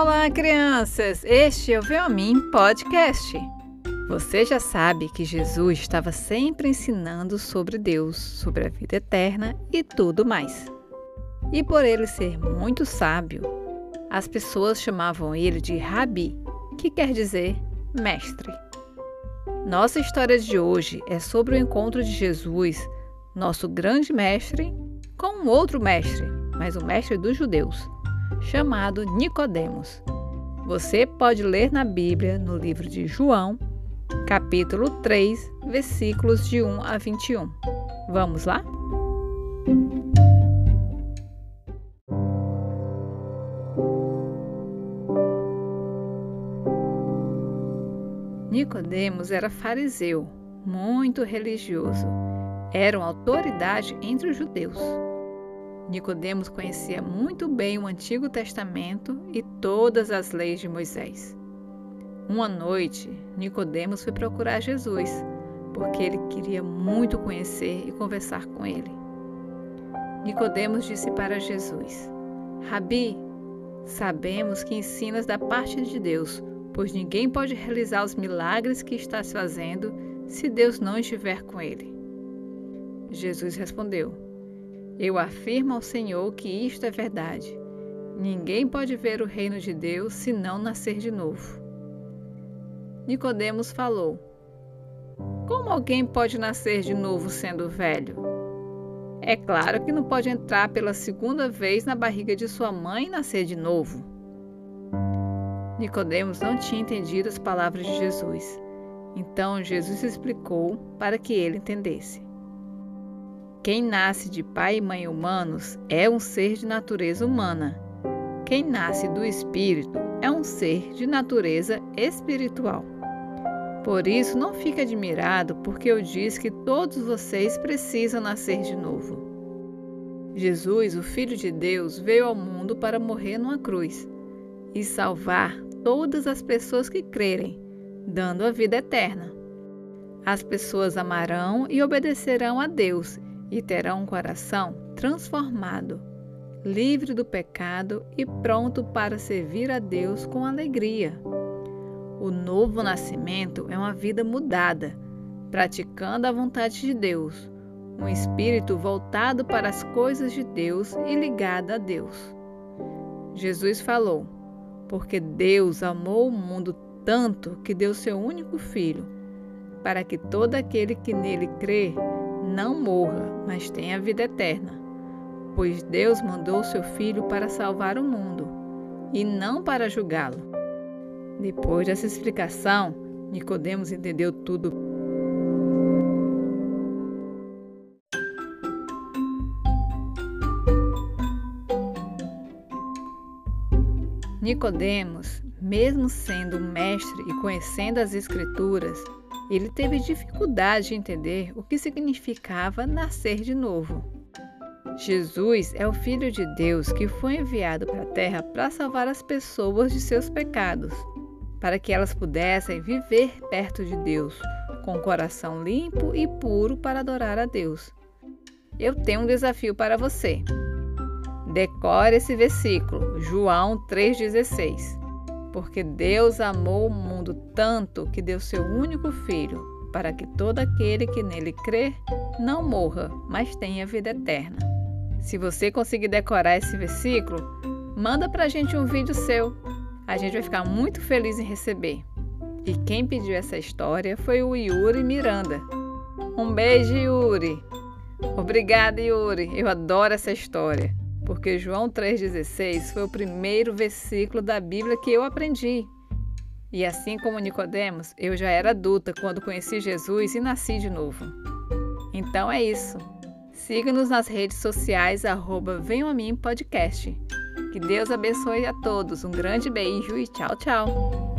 Olá, crianças! Este é o Vem a Mim Podcast. Você já sabe que Jesus estava sempre ensinando sobre Deus, sobre a vida eterna e tudo mais. E por ele ser muito sábio, as pessoas chamavam ele de Rabi, que quer dizer mestre. Nossa história de hoje é sobre o encontro de Jesus, nosso grande mestre, com um outro mestre, mas o mestre dos judeus chamado Nicodemos. Você pode ler na Bíblia, no livro de João, capítulo 3, versículos de 1 a 21. Vamos lá? Nicodemos era fariseu, muito religioso. Era uma autoridade entre os judeus. Nicodemos conhecia muito bem o Antigo Testamento e todas as leis de Moisés. Uma noite, Nicodemos foi procurar Jesus, porque ele queria muito conhecer e conversar com ele. Nicodemos disse para Jesus: Rabi, sabemos que ensinas da parte de Deus, pois ninguém pode realizar os milagres que estás fazendo se Deus não estiver com ele. Jesus respondeu: eu afirmo ao Senhor que isto é verdade. Ninguém pode ver o reino de Deus se não nascer de novo. Nicodemos falou: Como alguém pode nascer de novo sendo velho? É claro que não pode entrar pela segunda vez na barriga de sua mãe e nascer de novo. Nicodemos não tinha entendido as palavras de Jesus. Então Jesus explicou para que ele entendesse. Quem nasce de pai e mãe humanos é um ser de natureza humana. Quem nasce do espírito é um ser de natureza espiritual. Por isso, não fique admirado porque eu disse que todos vocês precisam nascer de novo. Jesus, o Filho de Deus, veio ao mundo para morrer numa cruz e salvar todas as pessoas que crerem, dando a vida eterna. As pessoas amarão e obedecerão a Deus e terão um coração transformado, livre do pecado e pronto para servir a Deus com alegria. O novo nascimento é uma vida mudada, praticando a vontade de Deus, um espírito voltado para as coisas de Deus e ligado a Deus. Jesus falou: Porque Deus amou o mundo tanto que deu seu único filho, para que todo aquele que nele crê não morra, mas tenha vida eterna. Pois Deus mandou seu Filho para salvar o mundo e não para julgá-lo. Depois dessa explicação, Nicodemos entendeu tudo. Nicodemos, mesmo sendo mestre e conhecendo as escrituras, ele teve dificuldade de entender o que significava nascer de novo. Jesus é o Filho de Deus que foi enviado para a terra para salvar as pessoas de seus pecados, para que elas pudessem viver perto de Deus, com o coração limpo e puro para adorar a Deus. Eu tenho um desafio para você. Decore esse versículo, João 3,16 porque Deus amou o mundo tanto que deu seu único filho, para que todo aquele que nele crê não morra, mas tenha vida eterna. Se você conseguir decorar esse versículo, manda pra gente um vídeo seu. A gente vai ficar muito feliz em receber. E quem pediu essa história foi o Yuri Miranda. Um beijo, Yuri! Obrigada, Yuri! Eu adoro essa história porque João 3,16 foi o primeiro versículo da Bíblia que eu aprendi. E assim como Nicodemos, eu já era adulta quando conheci Jesus e nasci de novo. Então é isso. Siga-nos nas redes sociais, arroba Venham a Mim Podcast. Que Deus abençoe a todos. Um grande beijo e tchau, tchau.